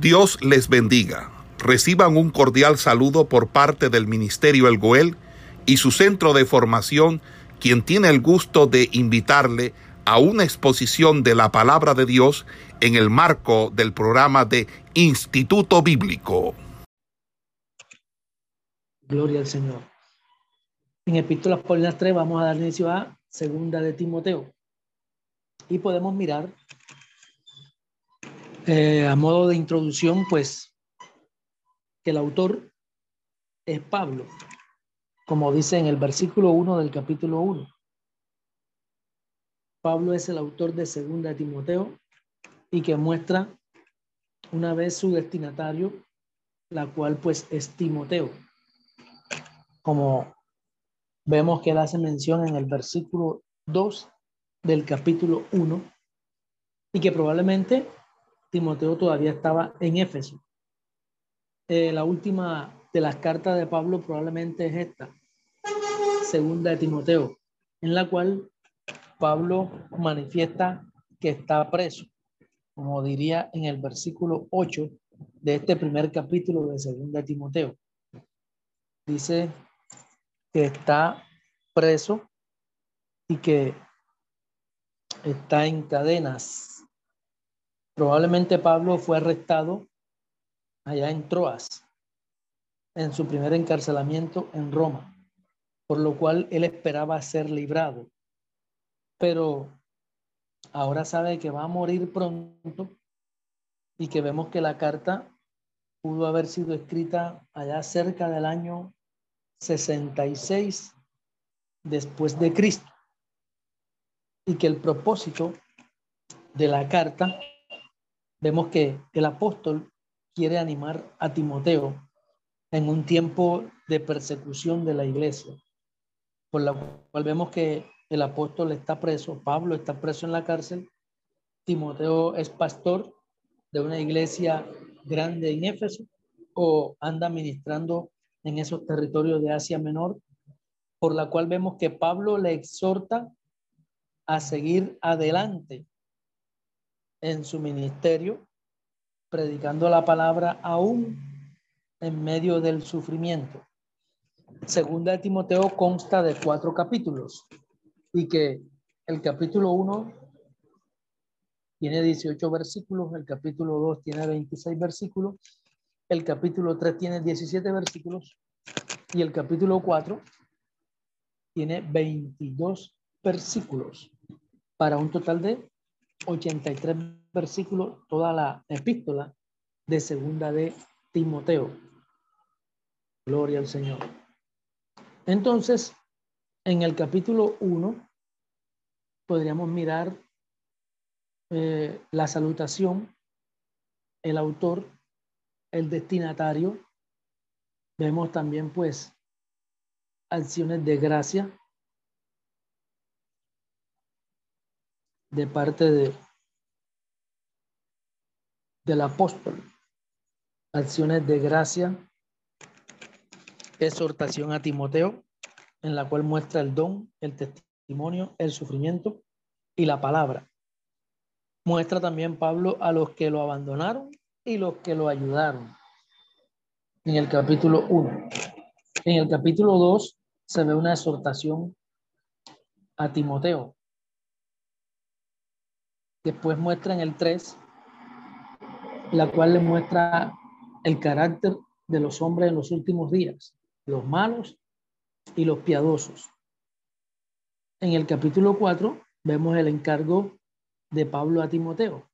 Dios les bendiga. Reciban un cordial saludo por parte del Ministerio El Goel y su centro de formación, quien tiene el gusto de invitarle a una exposición de la palabra de Dios en el marco del programa de Instituto Bíblico. Gloria al Señor. En Epístolas Paulinas 3 vamos a dar inicio a Segunda de Timoteo. Y podemos mirar eh, a modo de introducción, pues, que el autor es Pablo, como dice en el versículo 1 del capítulo 1. Pablo es el autor de Segunda de Timoteo y que muestra una vez su destinatario, la cual pues es Timoteo. Como vemos que él hace mención en el versículo 2 del capítulo 1 y que probablemente Timoteo todavía estaba en Éfeso. Eh, la última de las cartas de Pablo probablemente es esta, segunda de Timoteo, en la cual Pablo manifiesta que está preso, como diría en el versículo 8 de este primer capítulo de segunda de Timoteo. Dice que está preso y que está en cadenas Probablemente Pablo fue arrestado allá en Troas, en su primer encarcelamiento en Roma, por lo cual él esperaba ser librado. Pero ahora sabe que va a morir pronto y que vemos que la carta pudo haber sido escrita allá cerca del año 66 después de Cristo y que el propósito de la carta vemos que el apóstol quiere animar a Timoteo en un tiempo de persecución de la iglesia, por la cual vemos que el apóstol está preso, Pablo está preso en la cárcel, Timoteo es pastor de una iglesia grande en Éfeso o anda ministrando en esos territorios de Asia Menor, por la cual vemos que Pablo le exhorta a seguir adelante en su ministerio, predicando la palabra aún en medio del sufrimiento. Segunda de Timoteo consta de cuatro capítulos y que el capítulo 1 tiene 18 versículos, el capítulo 2 tiene 26 versículos, el capítulo 3 tiene 17 versículos y el capítulo 4 tiene 22 versículos para un total de 83 versículos, toda la epístola de segunda de Timoteo. Gloria al Señor. Entonces, en el capítulo 1 podríamos mirar eh, la salutación, el autor, el destinatario. Vemos también pues acciones de gracia de parte de, del apóstol. Acciones de gracia, exhortación a Timoteo, en la cual muestra el don, el testimonio, el sufrimiento y la palabra. Muestra también Pablo a los que lo abandonaron y los que lo ayudaron. En el capítulo 1. En el capítulo 2 se ve una exhortación a Timoteo, Después muestra en el 3, la cual le muestra el carácter de los hombres en los últimos días, los malos y los piadosos. En el capítulo 4 vemos el encargo de Pablo a Timoteo.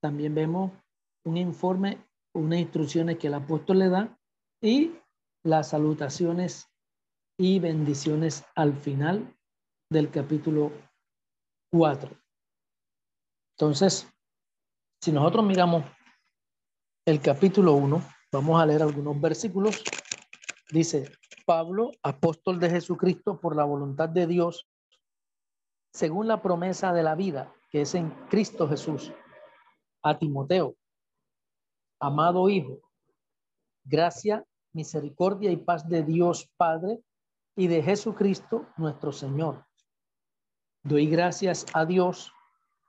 También vemos un informe, unas instrucciones que el apóstol le da y las salutaciones y bendiciones al final del capítulo 4. Entonces, si nosotros miramos el capítulo 1, vamos a leer algunos versículos. Dice, Pablo, apóstol de Jesucristo por la voluntad de Dios, según la promesa de la vida que es en Cristo Jesús, a Timoteo, amado Hijo, gracia, misericordia y paz de Dios Padre y de Jesucristo nuestro Señor. Doy gracias a Dios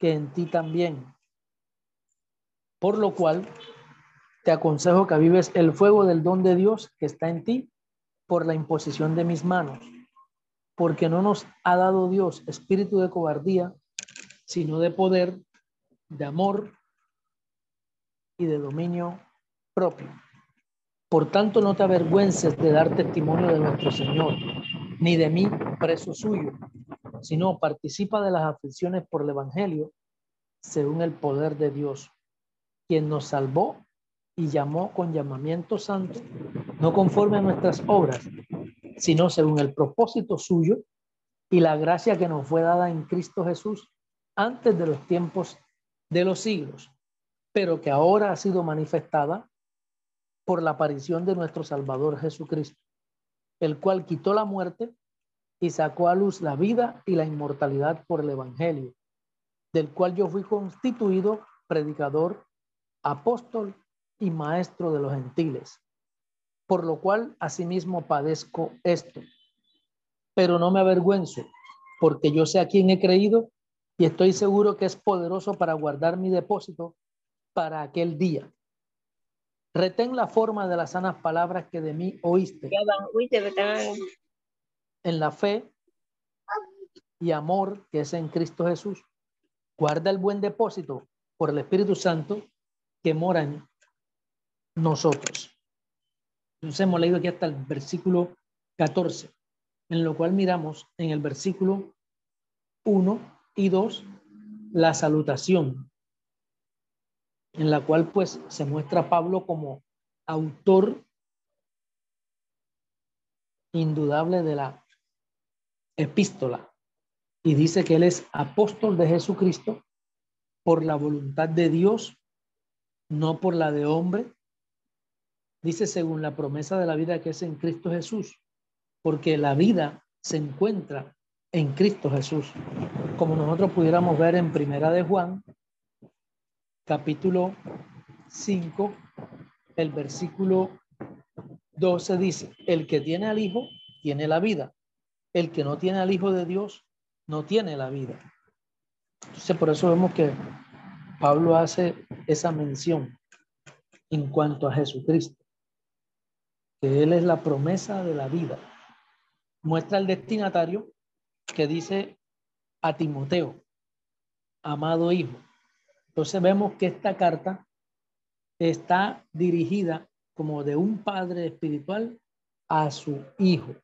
que en ti también. Por lo cual te aconsejo que vives el fuego del don de Dios que está en ti por la imposición de mis manos, porque no nos ha dado Dios espíritu de cobardía, sino de poder, de amor y de dominio propio. Por tanto, no te avergüences de dar testimonio de nuestro Señor, ni de mí, preso suyo, sino participa de las aflicciones por el Evangelio, según el poder de Dios, quien nos salvó y llamó con llamamiento santo, no conforme a nuestras obras, sino según el propósito suyo y la gracia que nos fue dada en Cristo Jesús antes de los tiempos de los siglos, pero que ahora ha sido manifestada por la aparición de nuestro Salvador Jesucristo, el cual quitó la muerte y sacó a luz la vida y la inmortalidad por el Evangelio, del cual yo fui constituido predicador, apóstol y maestro de los gentiles, por lo cual asimismo padezco esto. Pero no me avergüenzo, porque yo sé a quién he creído y estoy seguro que es poderoso para guardar mi depósito para aquel día. Retén la forma de las sanas palabras que de mí oíste. En la fe y amor que es en Cristo Jesús. Guarda el buen depósito por el Espíritu Santo que mora en nosotros. Entonces hemos leído aquí hasta el versículo 14, en lo cual miramos en el versículo 1 y 2 la salutación, en la cual pues se muestra Pablo como autor indudable de la epístola y dice que él es apóstol de Jesucristo por la voluntad de Dios, no por la de hombre, dice según la promesa de la vida que es en Cristo Jesús, porque la vida se encuentra en Cristo Jesús, como nosotros pudiéramos ver en Primera de Juan, capítulo 5, el versículo 12 dice, el que tiene al Hijo tiene la vida, el que no tiene al Hijo de Dios no tiene la vida. Entonces, por eso vemos que Pablo hace esa mención en cuanto a Jesucristo que Él es la promesa de la vida. Muestra el destinatario que dice a Timoteo, amado hijo. Entonces vemos que esta carta está dirigida como de un padre espiritual a su hijo,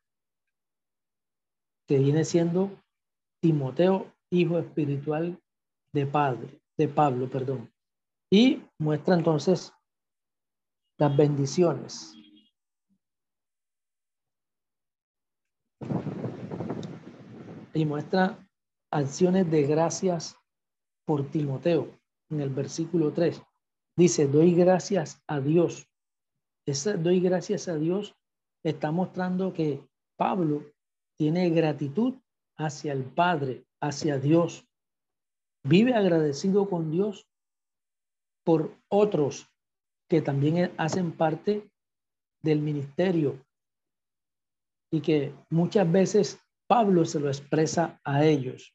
que viene siendo Timoteo, hijo espiritual de padre, de Pablo, perdón. Y muestra entonces las bendiciones y muestra acciones de gracias por Timoteo en el versículo 3. Dice, doy gracias a Dios. Ese doy gracias a Dios está mostrando que Pablo tiene gratitud hacia el Padre, hacia Dios. Vive agradecido con Dios por otros que también hacen parte del ministerio y que muchas veces Pablo se lo expresa a ellos.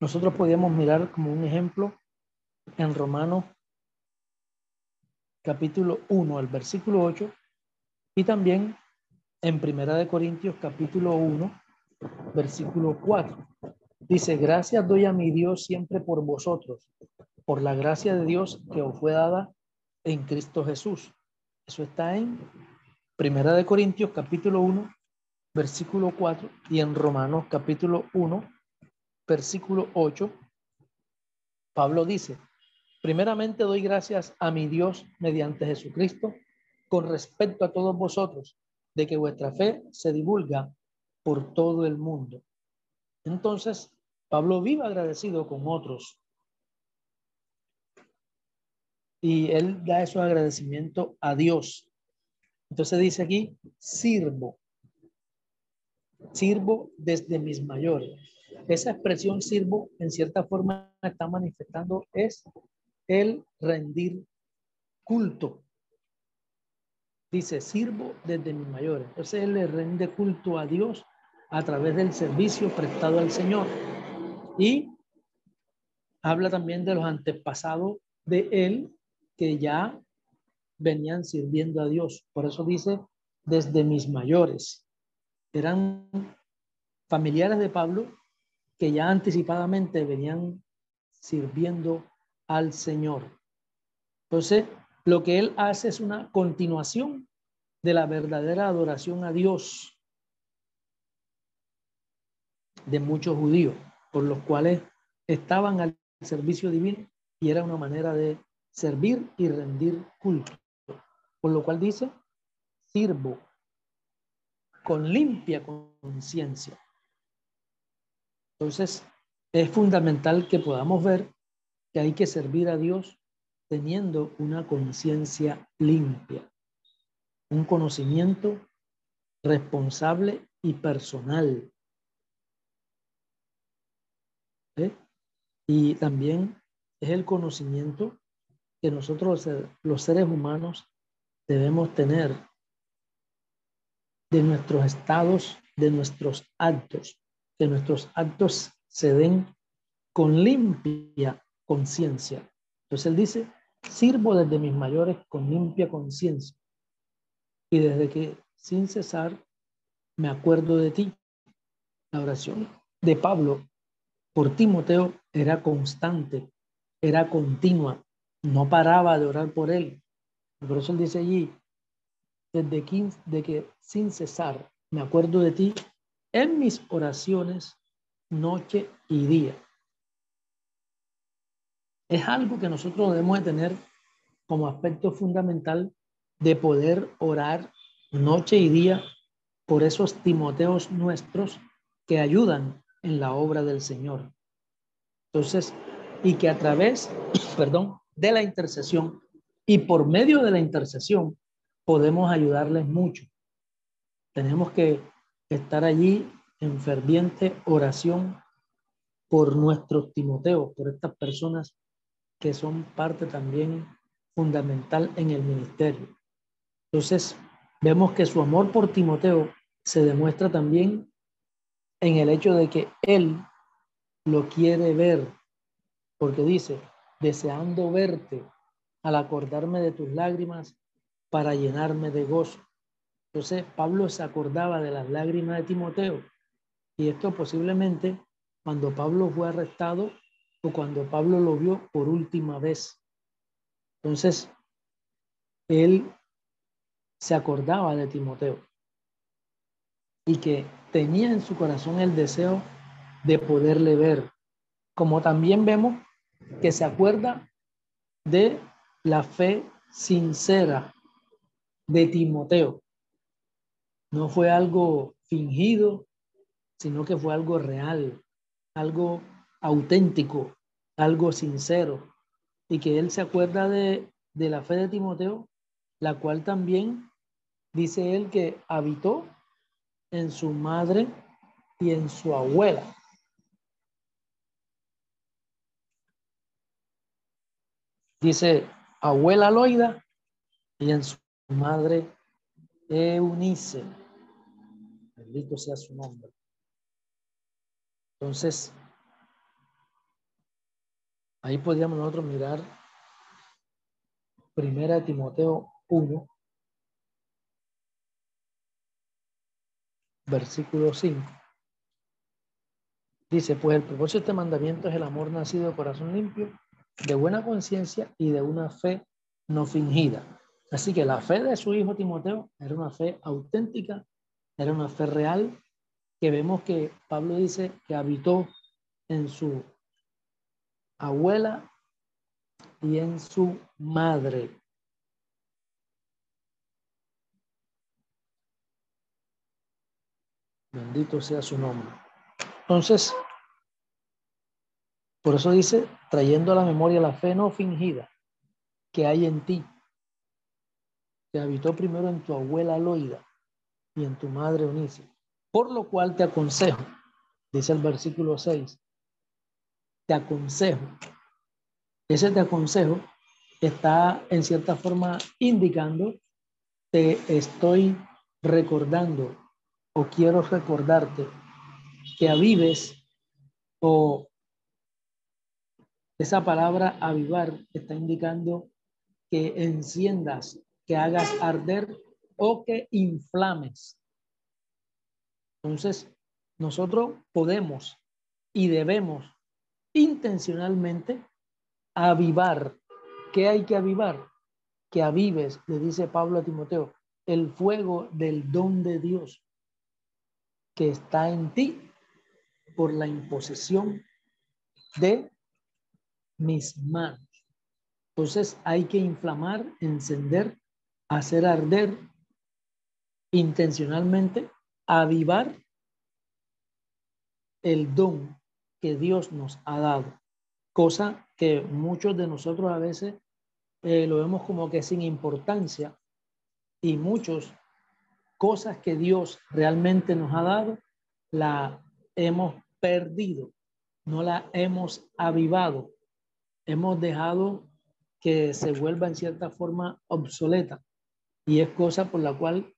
Nosotros podemos mirar como un ejemplo en Romanos capítulo 1, el versículo 8, y también en Primera de Corintios capítulo 1, versículo 4. Dice, gracias doy a mi Dios siempre por vosotros, por la gracia de Dios que os fue dada en Cristo Jesús. Eso está en Primera de Corintios capítulo 1, versículo 4, y en Romanos capítulo 1, versículo 8, Pablo dice, primeramente doy gracias a mi Dios mediante Jesucristo con respecto a todos vosotros, de que vuestra fe se divulga por todo el mundo. Entonces, Pablo vive agradecido con otros. y él da esos agradecimientos a Dios. Entonces dice aquí, sirvo. Sirvo desde mis mayores. Esa expresión sirvo en cierta forma está manifestando es el rendir culto. Dice, sirvo desde mis mayores. Entonces él le rinde culto a Dios a través del servicio prestado al Señor. Y habla también de los antepasados de él que ya venían sirviendo a Dios. Por eso dice, desde mis mayores. Eran familiares de Pablo que ya anticipadamente venían sirviendo al Señor. Entonces, lo que él hace es una continuación de la verdadera adoración a Dios de muchos judíos, por los cuales estaban al servicio divino y era una manera de servir y rendir culto. Por lo cual dice, sirvo con limpia conciencia. Entonces, es fundamental que podamos ver que hay que servir a Dios teniendo una conciencia limpia, un conocimiento responsable y personal. ¿Eh? Y también es el conocimiento que nosotros los seres humanos debemos tener de nuestros estados, de nuestros actos, que nuestros actos se den con limpia conciencia. Entonces él dice, sirvo desde mis mayores con limpia conciencia y desde que sin cesar me acuerdo de ti. La oración de Pablo por Timoteo era constante, era continua, no paraba de orar por él. Por eso él dice allí, desde que, de que sin cesar me acuerdo de ti en mis oraciones noche y día. Es algo que nosotros debemos tener como aspecto fundamental de poder orar noche y día por esos Timoteos nuestros que ayudan en la obra del Señor. Entonces, y que a través, perdón, de la intercesión y por medio de la intercesión podemos ayudarles mucho. Tenemos que estar allí en ferviente oración por nuestros Timoteos, por estas personas que son parte también fundamental en el ministerio. Entonces, vemos que su amor por Timoteo se demuestra también en el hecho de que él lo quiere ver, porque dice, deseando verte al acordarme de tus lágrimas para llenarme de gozo. Entonces, Pablo se acordaba de las lágrimas de Timoteo y esto posiblemente cuando Pablo fue arrestado o cuando Pablo lo vio por última vez. Entonces, él se acordaba de Timoteo y que tenía en su corazón el deseo de poderle ver, como también vemos que se acuerda de la fe sincera de Timoteo. No fue algo fingido, sino que fue algo real, algo auténtico, algo sincero. Y que él se acuerda de, de la fe de Timoteo, la cual también dice él que habitó en su madre y en su abuela. Dice abuela Loida y en su madre Eunice. Bendito sea su nombre. Entonces, ahí podríamos nosotros mirar Primera Timoteo 1, versículo 5. Dice, pues el propósito de este mandamiento es el amor nacido de corazón limpio de buena conciencia y de una fe no fingida. Así que la fe de su hijo Timoteo era una fe auténtica, era una fe real, que vemos que Pablo dice que habitó en su abuela y en su madre. Bendito sea su nombre. Entonces, por eso dice, trayendo a la memoria la fe no fingida, que hay en ti, que habitó primero en tu abuela Loida y en tu madre Eunice. Por lo cual te aconsejo, dice el versículo 6, te aconsejo. Ese te aconsejo está en cierta forma indicando, te estoy recordando o quiero recordarte que avives o esa palabra avivar está indicando que enciendas, que hagas arder o que inflames. Entonces, nosotros podemos y debemos intencionalmente avivar. ¿Qué hay que avivar? Que avives, le dice Pablo a Timoteo, el fuego del don de Dios que está en ti por la imposición de mis manos. Entonces hay que inflamar, encender, hacer arder intencionalmente, avivar el don que Dios nos ha dado, cosa que muchos de nosotros a veces eh, lo vemos como que sin importancia y muchos cosas que Dios realmente nos ha dado, la hemos perdido, no la hemos avivado, hemos dejado que se vuelva en cierta forma obsoleta y es cosa por la cual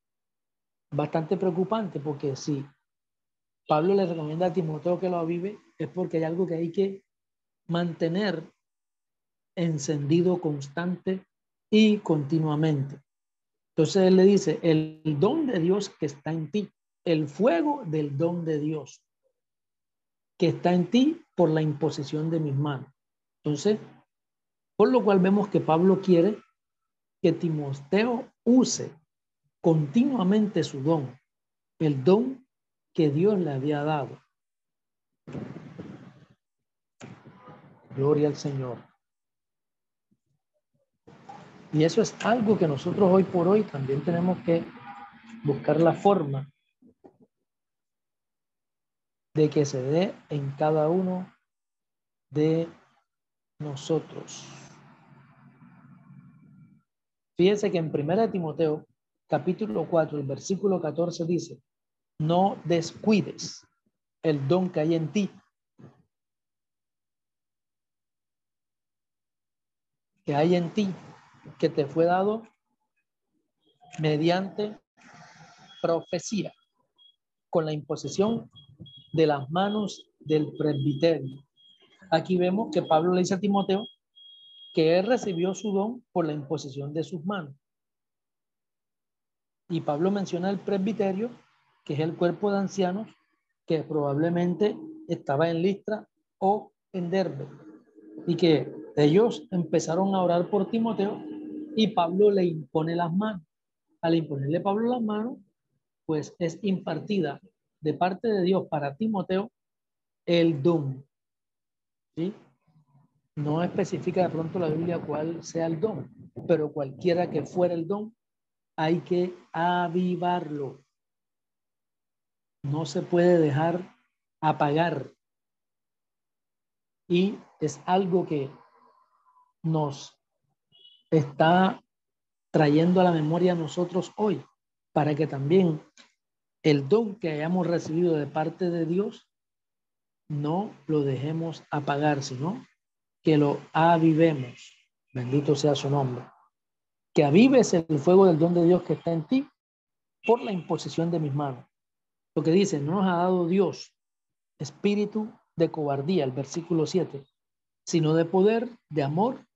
bastante preocupante porque si Pablo le recomienda a Timoteo que lo avive es porque hay algo que hay que mantener encendido constante y continuamente. Entonces él le dice, el don de Dios que está en ti, el fuego del don de Dios que está en ti por la imposición de mis manos. Entonces, por lo cual vemos que Pablo quiere que Timoteo use continuamente su don, el don que Dios le había dado. Gloria al Señor. Y eso es algo que nosotros hoy por hoy también tenemos que buscar la forma de que se dé en cada uno de nosotros. Fíjense que en 1 Timoteo, capítulo 4, el versículo 14 dice, no descuides el don que hay en ti. Que hay en ti, que te fue dado mediante profecía, con la imposición de las manos del presbiterio. Aquí vemos que Pablo le dice a Timoteo que él recibió su don por la imposición de sus manos. Y Pablo menciona el presbiterio, que es el cuerpo de ancianos que probablemente estaba en Listra o en Derbe, y que ellos empezaron a orar por Timoteo y Pablo le impone las manos. Al imponerle Pablo las manos, pues es impartida de parte de Dios para Timoteo el don. ¿Sí? No especifica de pronto la Biblia cuál sea el don, pero cualquiera que fuera el don, hay que avivarlo. No se puede dejar apagar. Y es algo que nos está trayendo a la memoria a nosotros hoy, para que también el don que hayamos recibido de parte de Dios no lo dejemos apagar, sino que lo avivemos. Bendito sea su nombre. Que avives el fuego del don de Dios que está en ti por la imposición de mis manos. Lo que dice, no nos ha dado Dios espíritu de cobardía, el versículo 7, sino de poder, de amor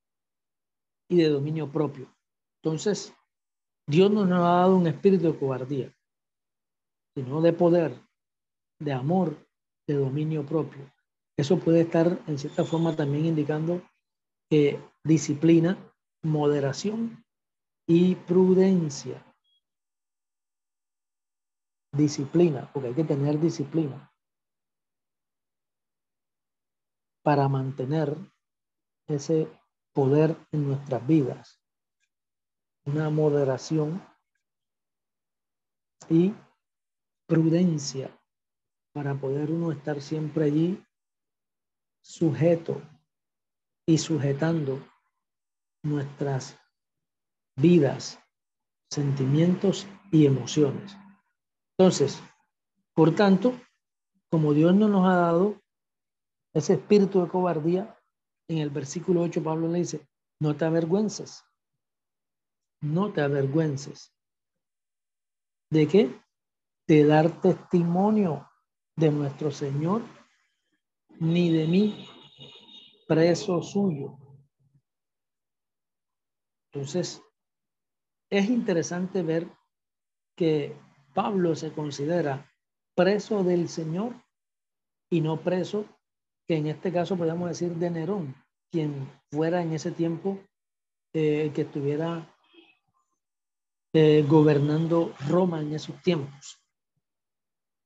y de dominio propio. Entonces, Dios no nos ha dado un espíritu de cobardía, sino de poder, de amor, de dominio propio. Eso puede estar en cierta forma también indicando que disciplina, moderación y prudencia. Disciplina, porque hay que tener disciplina para mantener ese poder en nuestras vidas. Una moderación y prudencia para poder uno estar siempre allí sujeto y sujetando nuestras vidas, sentimientos y emociones. Entonces, por tanto, como Dios no nos ha dado ese espíritu de cobardía, en el versículo 8 Pablo le dice, no te avergüences, no te avergüences. ¿De qué? De dar testimonio de nuestro Señor, ni de mí, preso suyo. Entonces, es interesante ver que Pablo se considera preso del Señor y no preso, que en este caso podemos decir de Nerón, quien fuera en ese tiempo eh, que estuviera eh, gobernando Roma en esos tiempos.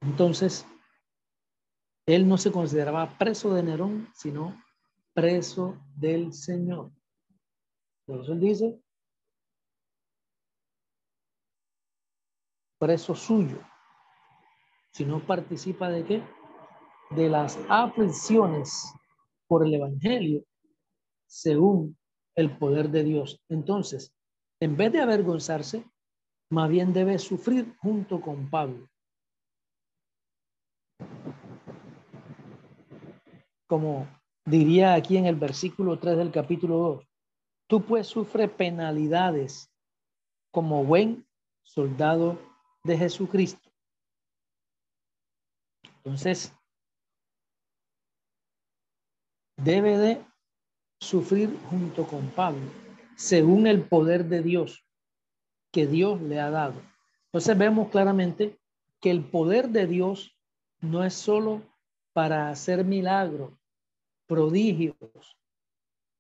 Entonces, él no se consideraba preso de Nerón, sino preso del Señor. Por eso él dice, preso suyo, si no participa de qué? De las aflicciones por el Evangelio, según el poder de Dios. Entonces, en vez de avergonzarse, más bien debe sufrir junto con Pablo. Como diría aquí en el versículo 3 del capítulo 2, tú pues sufre penalidades como buen soldado de Jesucristo. Entonces, debe de sufrir junto con Pablo, según el poder de Dios que Dios le ha dado. Entonces vemos claramente que el poder de Dios no es solo para hacer milagros, prodigios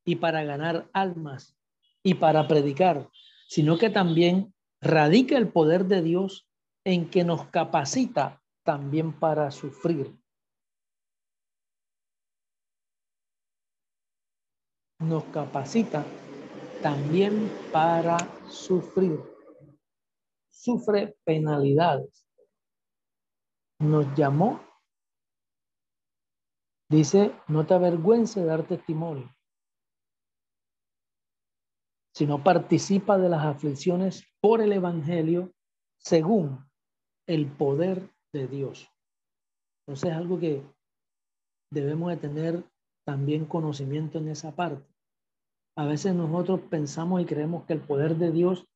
y para ganar almas y para predicar, sino que también radica el poder de Dios en que nos capacita también para sufrir. Nos capacita también para sufrir. Sufre penalidades. Nos llamó, dice, no te avergüences de dar testimonio, sino participa de las aflicciones por el Evangelio según el poder de Dios. Entonces es algo que debemos de tener también conocimiento en esa parte. A veces nosotros pensamos y creemos que el poder de Dios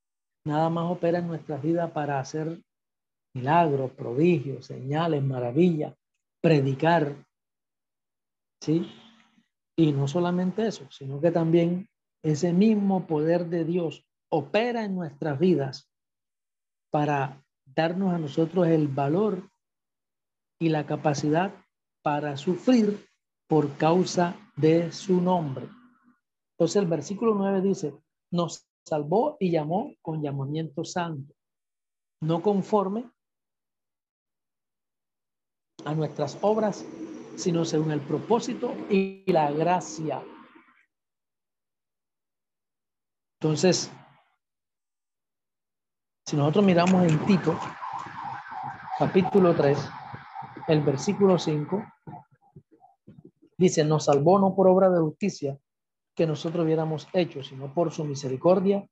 nada más opera en nuestra vida para hacer milagros, prodigios, señales, maravillas, predicar. ¿Sí? Y no solamente eso, sino que también ese mismo poder de Dios opera en nuestras vidas para darnos a nosotros el valor y la capacidad para sufrir por causa de su nombre. Entonces el versículo 9 dice, nos salvó y llamó con llamamiento santo, no conforme a nuestras obras, sino según el propósito y la gracia. Entonces, si nosotros miramos en Tito, capítulo 3, el versículo 5, dice, nos salvó no por obra de justicia que nosotros hubiéramos hecho, sino por su misericordia,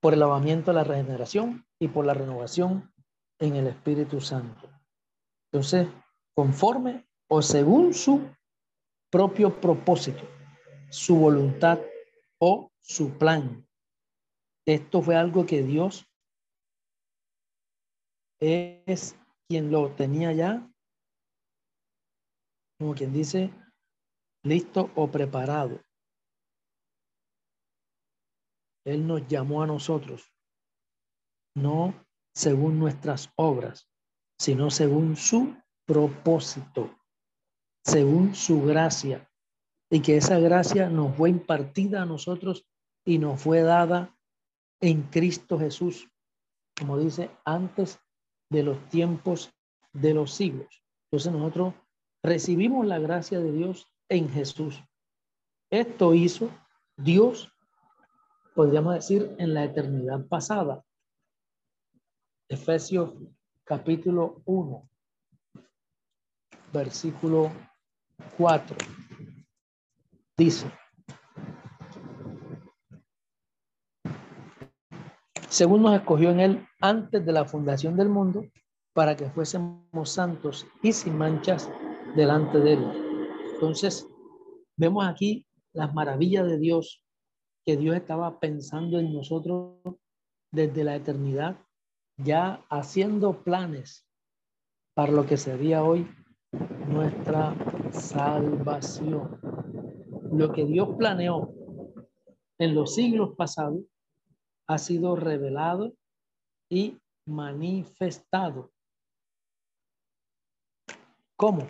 por el lavamiento de la regeneración y por la renovación en el Espíritu Santo. Entonces, conforme o según su propio propósito, su voluntad o su plan. Esto fue algo que Dios es quien lo tenía ya, como quien dice, listo o preparado. Él nos llamó a nosotros, no según nuestras obras, sino según su propósito, según su gracia, y que esa gracia nos fue impartida a nosotros y nos fue dada en Cristo Jesús, como dice, antes de los tiempos de los siglos. Entonces nosotros recibimos la gracia de Dios en Jesús. Esto hizo Dios, podríamos decir, en la eternidad pasada. Efesios capítulo 1, versículo 4. Dice, según nos escogió en él antes de la fundación del mundo, para que fuésemos santos y sin manchas delante de él. Entonces, vemos aquí las maravillas de Dios, que Dios estaba pensando en nosotros desde la eternidad, ya haciendo planes para lo que sería hoy nuestra salvación. Lo que Dios planeó en los siglos pasados ha sido revelado y manifestado. ¿Cómo?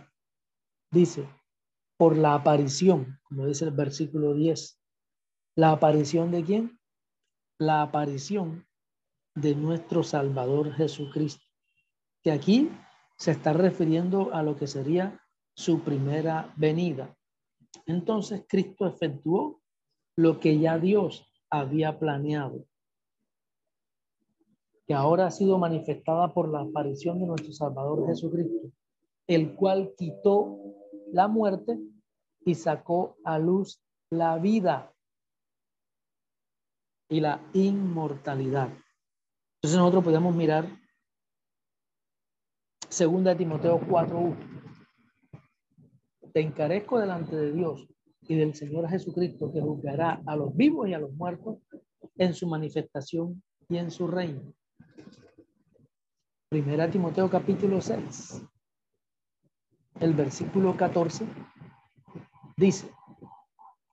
Dice, por la aparición, como dice el versículo 10. ¿La aparición de quién? La aparición de nuestro Salvador Jesucristo, que aquí se está refiriendo a lo que sería su primera venida. Entonces Cristo efectuó lo que ya Dios había planeado, que ahora ha sido manifestada por la aparición de nuestro Salvador Jesucristo, el cual quitó la muerte y sacó a luz la vida y la inmortalidad. Entonces nosotros podemos mirar segunda Timoteo 4:1. Te encarezco delante de Dios y del Señor Jesucristo que juzgará a los vivos y a los muertos en su manifestación y en su reino. Primera Timoteo capítulo 6. El versículo 14 dice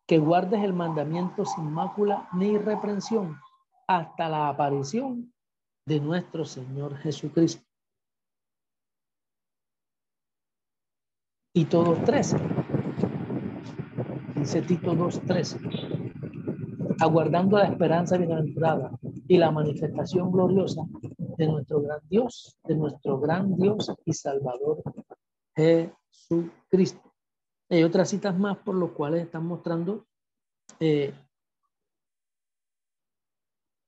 que guardes el mandamiento sin mácula ni reprensión hasta la aparición de nuestro Señor Jesucristo. Todos tres dice Tito 2.13, aguardando la esperanza bienaventurada y la manifestación gloriosa de nuestro gran Dios, de nuestro gran Dios y Salvador Jesucristo. Hay otras citas más por los cuales están mostrando eh,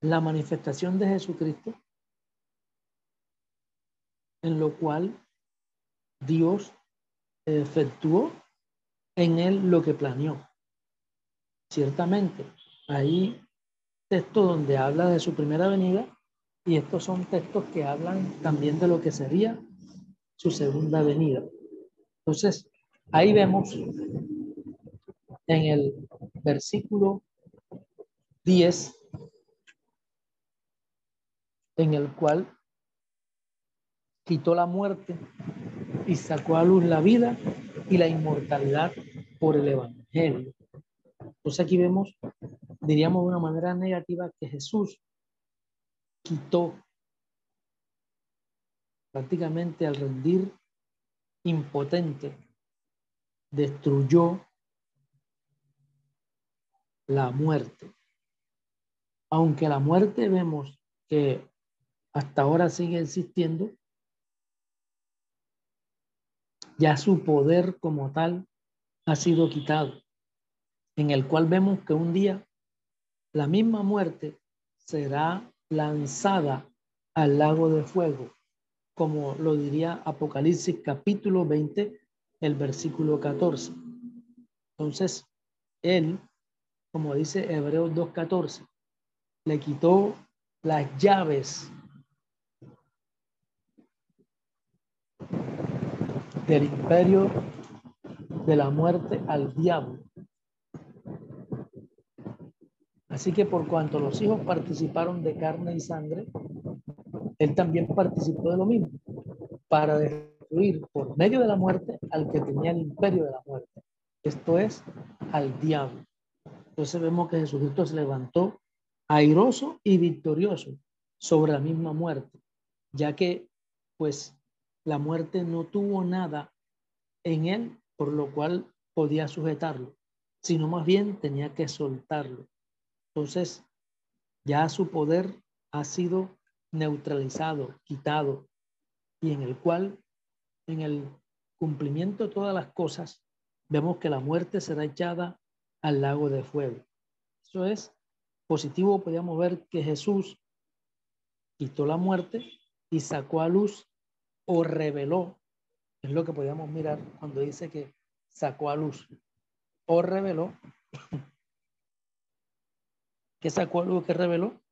la manifestación de Jesucristo, en lo cual Dios efectuó en él lo que planeó. Ciertamente, hay textos donde habla de su primera venida y estos son textos que hablan también de lo que sería su segunda venida. Entonces, ahí vemos en el versículo 10, en el cual quitó la muerte y sacó a luz la vida y la inmortalidad por el Evangelio. Entonces aquí vemos, diríamos de una manera negativa, que Jesús quitó prácticamente al rendir impotente, destruyó la muerte. Aunque la muerte vemos que hasta ahora sigue existiendo, ya su poder como tal ha sido quitado, en el cual vemos que un día la misma muerte será lanzada al lago de fuego, como lo diría Apocalipsis capítulo 20, el versículo 14. Entonces, él, como dice Hebreos 2.14, le quitó las llaves del imperio de la muerte al diablo. Así que por cuanto los hijos participaron de carne y sangre, él también participó de lo mismo, para destruir por medio de la muerte al que tenía el imperio de la muerte. Esto es, al diablo. Entonces vemos que Jesucristo se levantó airoso y victorioso sobre la misma muerte, ya que pues la muerte no tuvo nada en él por lo cual podía sujetarlo, sino más bien tenía que soltarlo. Entonces, ya su poder ha sido neutralizado, quitado, y en el cual, en el cumplimiento de todas las cosas, vemos que la muerte será echada al lago de fuego. Eso es positivo, podríamos ver que Jesús quitó la muerte y sacó a luz o reveló, es lo que podíamos mirar cuando dice que sacó a luz, o reveló, ¿qué sacó a luz que reveló?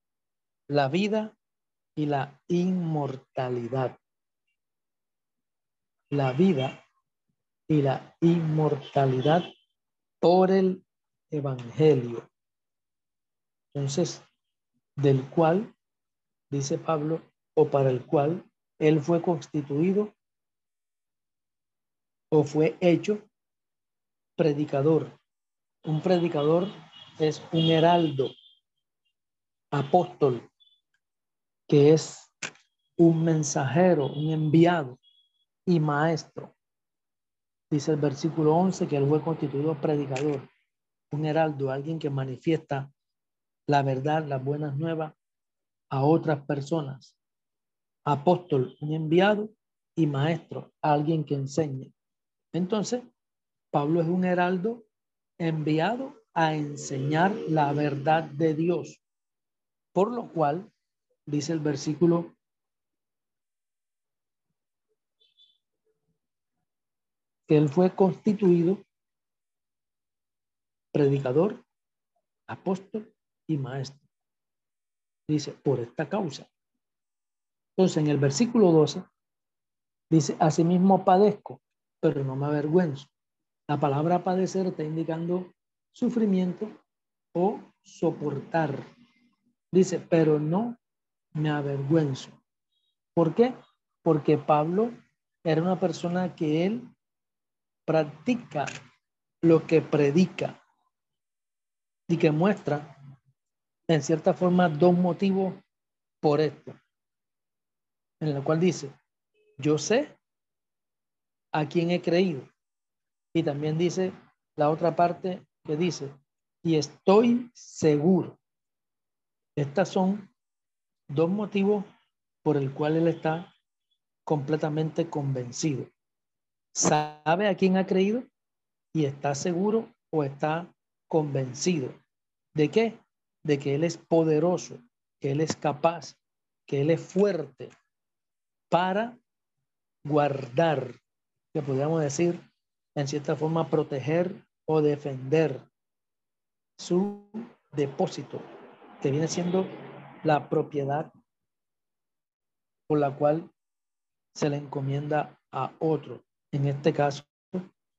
la vida y la inmortalidad. La vida y la inmortalidad por el Evangelio. Entonces, del cual, dice Pablo, o para el cual él fue constituido o fue hecho predicador. Un predicador es un heraldo, apóstol, que es un mensajero, un enviado y maestro. Dice el versículo 11 que él fue constituido predicador, un heraldo, alguien que manifiesta la verdad, las buenas nuevas a otras personas. Apóstol, un enviado y maestro, alguien que enseñe. Entonces, Pablo es un heraldo enviado a enseñar la verdad de Dios, por lo cual, dice el versículo que él fue constituido predicador, apóstol y maestro. Dice, por esta causa. Entonces, en el versículo 12, dice, asimismo padezco, pero no me avergüenzo. La palabra padecer está indicando sufrimiento o soportar. Dice, pero no me avergüenzo. ¿Por qué? Porque Pablo era una persona que él practica lo que predica y que muestra en cierta forma dos motivos por esto, en el cual dice, yo sé a quién he creído. Y también dice la otra parte que dice, y estoy seguro. Estas son dos motivos por el cual él está completamente convencido. Sabe a quién ha creído y está seguro o está convencido. ¿De qué? de que Él es poderoso, que Él es capaz, que Él es fuerte para guardar, que podríamos decir, en cierta forma, proteger o defender su depósito, que viene siendo la propiedad por la cual se le encomienda a otro, en este caso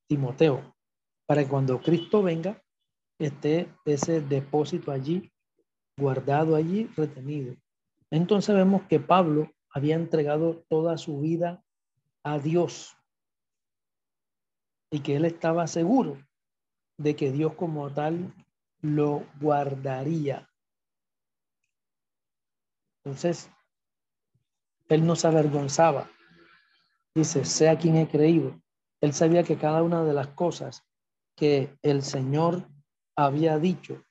Timoteo, para que cuando Cristo venga esté ese depósito allí guardado allí, retenido. Entonces vemos que Pablo había entregado toda su vida a Dios y que él estaba seguro de que Dios como tal lo guardaría. Entonces, él no se avergonzaba. Dice, sea quien he creído. Él sabía que cada una de las cosas que el Señor había dicho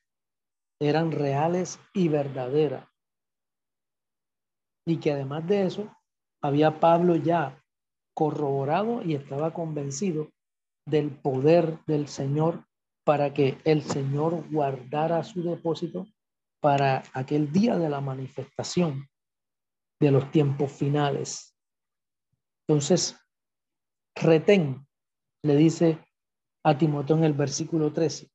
eran reales y verdaderas. Y que además de eso, había Pablo ya corroborado y estaba convencido del poder del Señor para que el Señor guardara su depósito para aquel día de la manifestación de los tiempos finales. Entonces, retén, le dice a Timoteo en el versículo 13,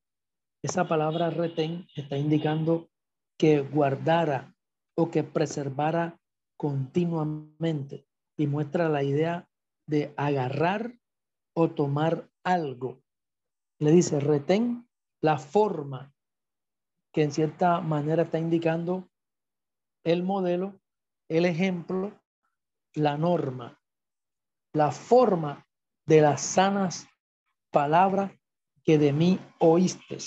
esa palabra retén está indicando que guardara o que preservara continuamente y muestra la idea de agarrar o tomar algo. Le dice, retén la forma que en cierta manera está indicando el modelo, el ejemplo, la norma, la forma de las sanas palabras que de mí oíste.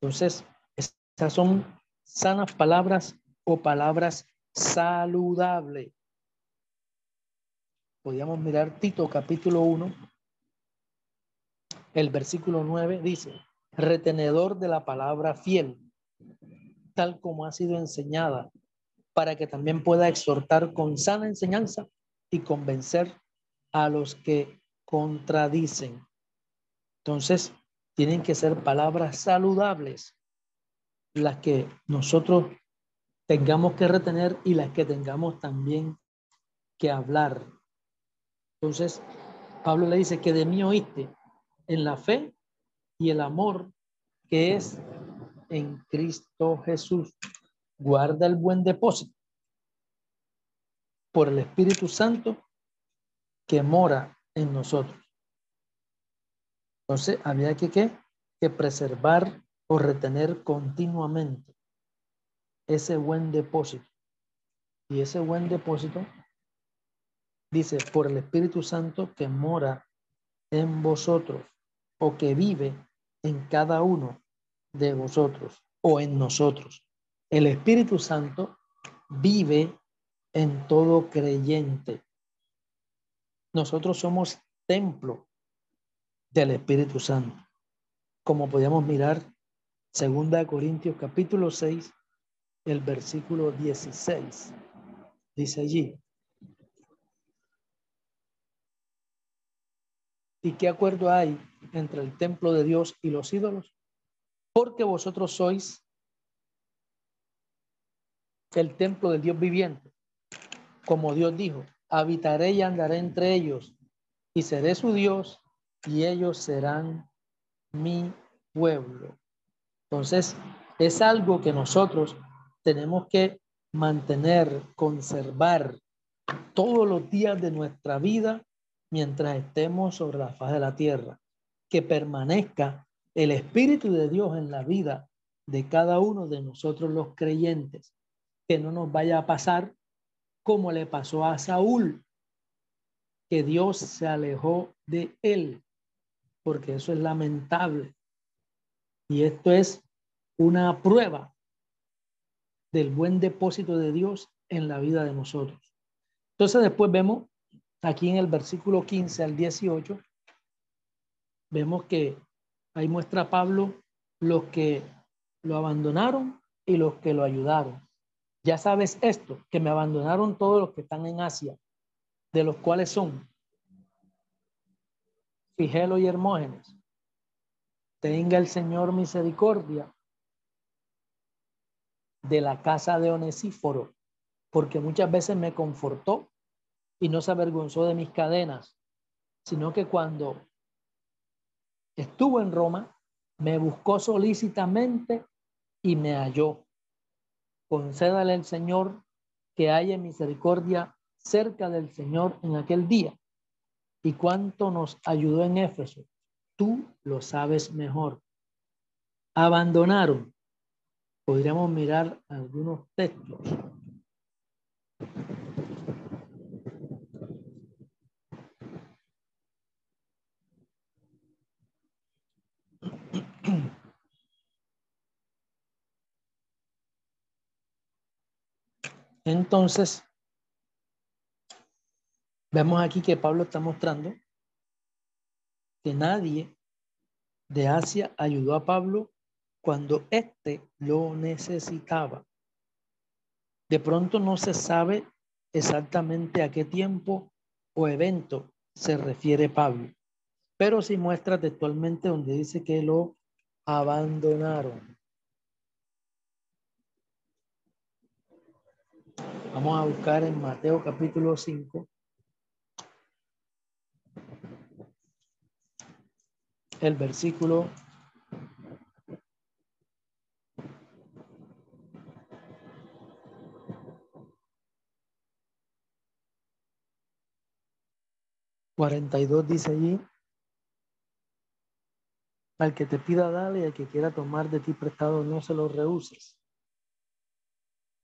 Entonces, estas son sanas palabras o palabras saludables. Podríamos mirar Tito capítulo 1, el versículo 9 dice, retenedor de la palabra fiel, tal como ha sido enseñada, para que también pueda exhortar con sana enseñanza y convencer a los que contradicen. Entonces, tienen que ser palabras saludables las que nosotros tengamos que retener y las que tengamos también que hablar. Entonces, Pablo le dice que de mí oíste en la fe y el amor que es en Cristo Jesús. guarda el buen depósito por el Espíritu Santo que mora en nosotros. Entonces, había que, ¿qué? que preservar o retener continuamente ese buen depósito. Y ese buen depósito dice, por el Espíritu Santo que mora en vosotros o que vive en cada uno de vosotros o en nosotros. El Espíritu Santo vive en todo creyente. Nosotros somos templo del Espíritu Santo. Como podíamos mirar, segunda Corintios capítulo 6, el versículo 16. Dice allí, ¿Y qué acuerdo hay entre el templo de Dios y los ídolos? Porque vosotros sois el templo del Dios viviente. Como Dios dijo, habitaré y andaré entre ellos y seré su Dios y ellos serán mi pueblo. Entonces, es algo que nosotros tenemos que mantener, conservar todos los días de nuestra vida mientras estemos sobre la faz de la tierra, que permanezca el Espíritu de Dios en la vida de cada uno de nosotros los creyentes, que no nos vaya a pasar como le pasó a Saúl, que Dios se alejó de él, porque eso es lamentable. Y esto es una prueba del buen depósito de Dios en la vida de nosotros. Entonces después vemos aquí en el versículo 15 al 18, vemos que ahí muestra Pablo los que lo abandonaron y los que lo ayudaron. Ya sabes esto, que me abandonaron todos los que están en Asia, de los cuales son Figelo y Hermógenes. Tenga el Señor misericordia de la casa de Onesíforo, porque muchas veces me confortó y no se avergonzó de mis cadenas, sino que cuando estuvo en Roma, me buscó solícitamente y me halló. Concédale al Señor que haya misericordia cerca del Señor en aquel día. Y cuánto nos ayudó en Éfeso, tú lo sabes mejor. Abandonaron. Podríamos mirar algunos textos. Entonces, vemos aquí que Pablo está mostrando que nadie de Asia ayudó a Pablo cuando éste lo necesitaba. De pronto no se sabe exactamente a qué tiempo o evento se refiere Pablo, pero sí muestra textualmente donde dice que lo abandonaron. Vamos a buscar en Mateo capítulo 5. El versículo Cuarenta y dos dice allí, al que te pida dale y al que quiera tomar de ti prestado no se lo rehuses.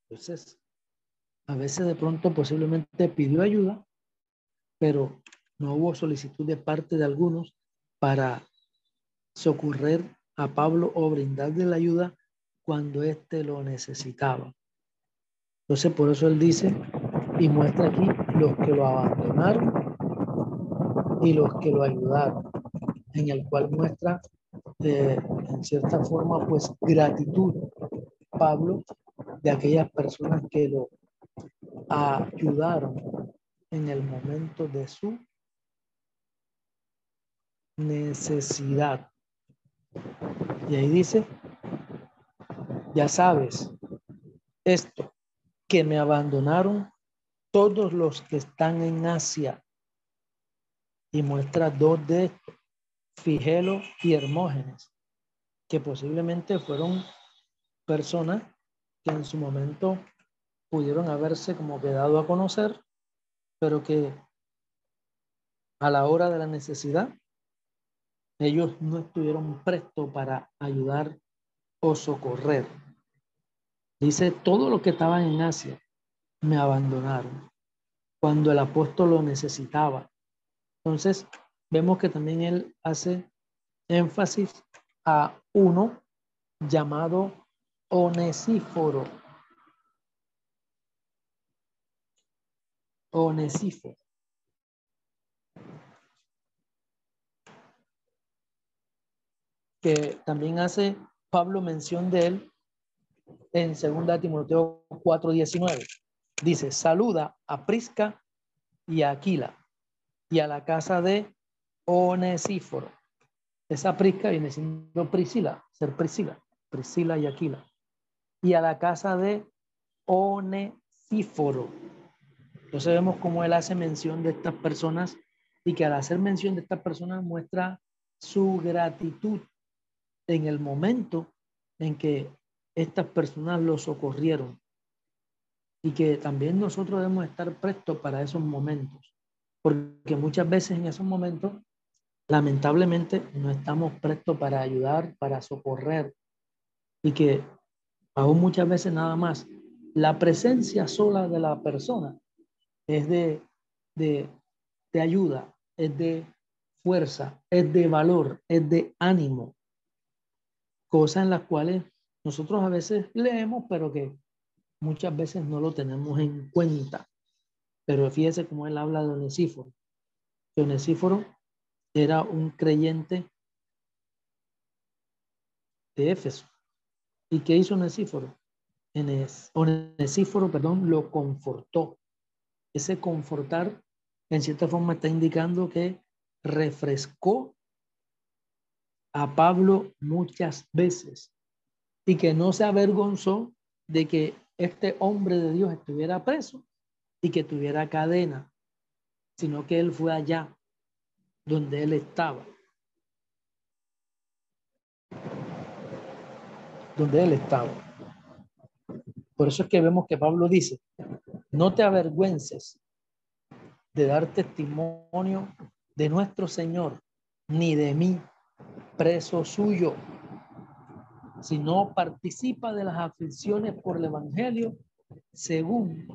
Entonces, a veces de pronto posiblemente pidió ayuda, pero no hubo solicitud de parte de algunos para socorrer a Pablo o brindarle la ayuda cuando éste lo necesitaba. Entonces, por eso él dice y muestra aquí los que lo abandonaron y los que lo ayudaron, en el cual muestra de, en cierta forma, pues gratitud, Pablo, de aquellas personas que lo ayudaron en el momento de su necesidad. Y ahí dice, ya sabes, esto, que me abandonaron todos los que están en Asia. Y muestra dos de Figelo y Hermógenes, que posiblemente fueron personas que en su momento pudieron haberse como quedado a conocer, pero que a la hora de la necesidad, ellos no estuvieron prestos para ayudar o socorrer. Dice, todo lo que estaban en Asia me abandonaron cuando el apóstol lo necesitaba. Entonces, vemos que también él hace énfasis a uno llamado Onesíforo. Onesíforo. Que también hace Pablo mención de él en 2 Timoteo 4:19. Dice, saluda a Prisca y a Aquila y a la casa de Onesíforo. Esa Prisca viene siendo Priscila, ser Priscila, Priscila y Aquila. Y a la casa de Onesíforo. Entonces vemos cómo él hace mención de estas personas y que al hacer mención de estas personas muestra su gratitud en el momento en que estas personas lo socorrieron y que también nosotros debemos estar prestos para esos momentos, porque muchas veces en esos momentos, lamentablemente, no estamos prestos para ayudar, para socorrer y que aún muchas veces nada más la presencia sola de la persona es de, de, de ayuda, es de fuerza, es de valor, es de ánimo, cosas en las cuales nosotros a veces leemos, pero que muchas veces no lo tenemos en cuenta. Pero fíjese cómo él habla de Onesíforo. Onesíforo era un creyente de Éfeso. ¿Y qué hizo Onesíforo? Onesíforo, perdón, lo confortó. Ese confortar, en cierta forma, está indicando que refrescó a Pablo muchas veces y que no se avergonzó de que este hombre de Dios estuviera preso y que tuviera cadena, sino que él fue allá donde él estaba. Donde él estaba. Por eso es que vemos que Pablo dice, no te avergüences de dar testimonio de nuestro Señor, ni de mí, preso suyo, sino participa de las aflicciones por el Evangelio según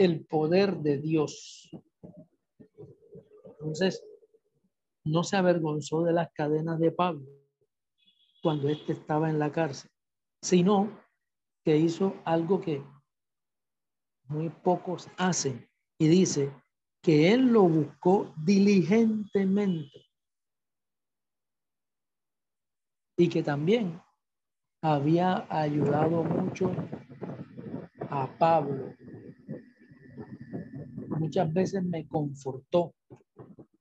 el poder de Dios. Entonces, no se avergonzó de las cadenas de Pablo cuando éste estaba en la cárcel, sino que hizo algo que muy pocos hacen y dice que él lo buscó diligentemente y que también había ayudado mucho a Pablo. Muchas veces me confortó,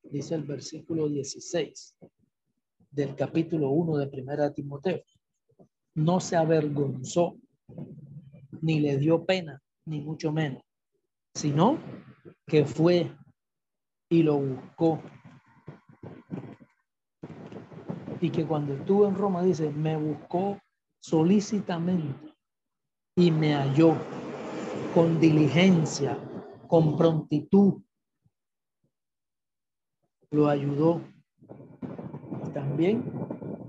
dice el versículo 16 del capítulo 1 de Primera Timoteo. No se avergonzó, ni le dio pena, ni mucho menos, sino que fue y lo buscó y que cuando estuvo en Roma, dice, me buscó solícitamente y me halló con diligencia, con prontitud. Lo ayudó. También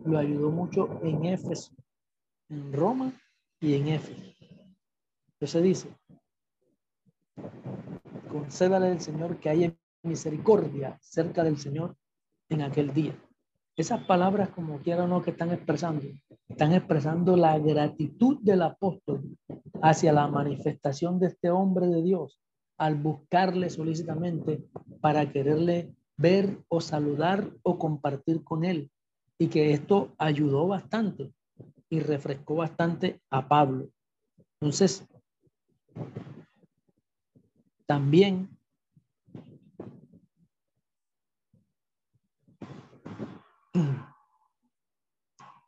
lo ayudó mucho en Éfeso, en Roma y en Éfeso. Entonces dice, concédale al Señor que haya misericordia cerca del Señor en aquel día. Esas palabras, como quiera o no, que están expresando, están expresando la gratitud del apóstol hacia la manifestación de este hombre de Dios al buscarle solícitamente para quererle ver o saludar o compartir con él. Y que esto ayudó bastante y refrescó bastante a Pablo. Entonces, también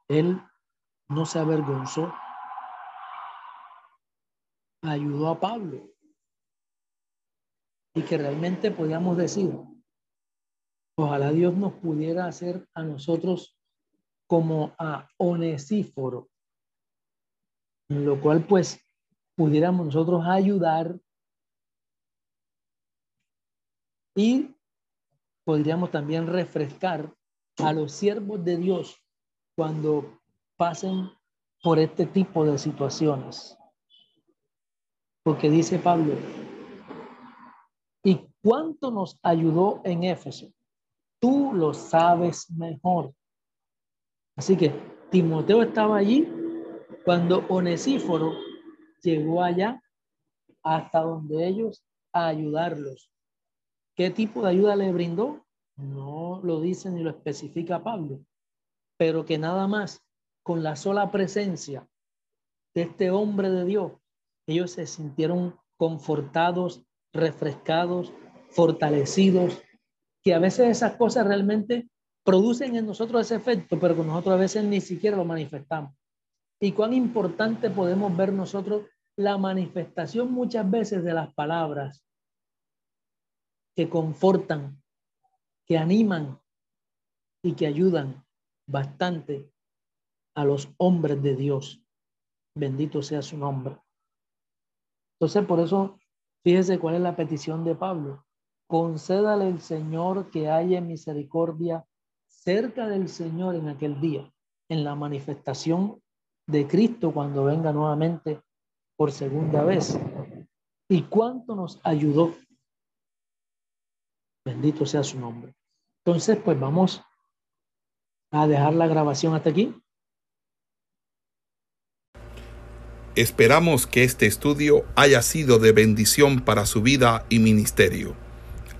Él no se avergonzó, ayudó a Pablo. Y que realmente podíamos decir, ojalá Dios nos pudiera hacer a nosotros como a Onesíforo. lo cual pues pudiéramos nosotros ayudar y podríamos también refrescar a los siervos de Dios cuando pasen por este tipo de situaciones. Porque dice Pablo, ¿y cuánto nos ayudó en Éfeso? Tú lo sabes mejor. Así que Timoteo estaba allí cuando Onesíforo llegó allá hasta donde ellos a ayudarlos. ¿Qué tipo de ayuda le brindó? No lo dice ni lo especifica Pablo, pero que nada más con la sola presencia de este hombre de Dios, ellos se sintieron confortados, refrescados, fortalecidos, que a veces esas cosas realmente producen en nosotros ese efecto, pero que nosotros a veces ni siquiera lo manifestamos. Y cuán importante podemos ver nosotros la manifestación muchas veces de las palabras que confortan, que animan y que ayudan bastante a los hombres de Dios. Bendito sea su nombre. Entonces, por eso, fíjese cuál es la petición de Pablo. Concédale el Señor que haya misericordia cerca del Señor en aquel día, en la manifestación de Cristo cuando venga nuevamente por segunda vez. ¿Y cuánto nos ayudó? Bendito sea su nombre. Entonces, pues vamos a dejar la grabación hasta aquí. Esperamos que este estudio haya sido de bendición para su vida y ministerio.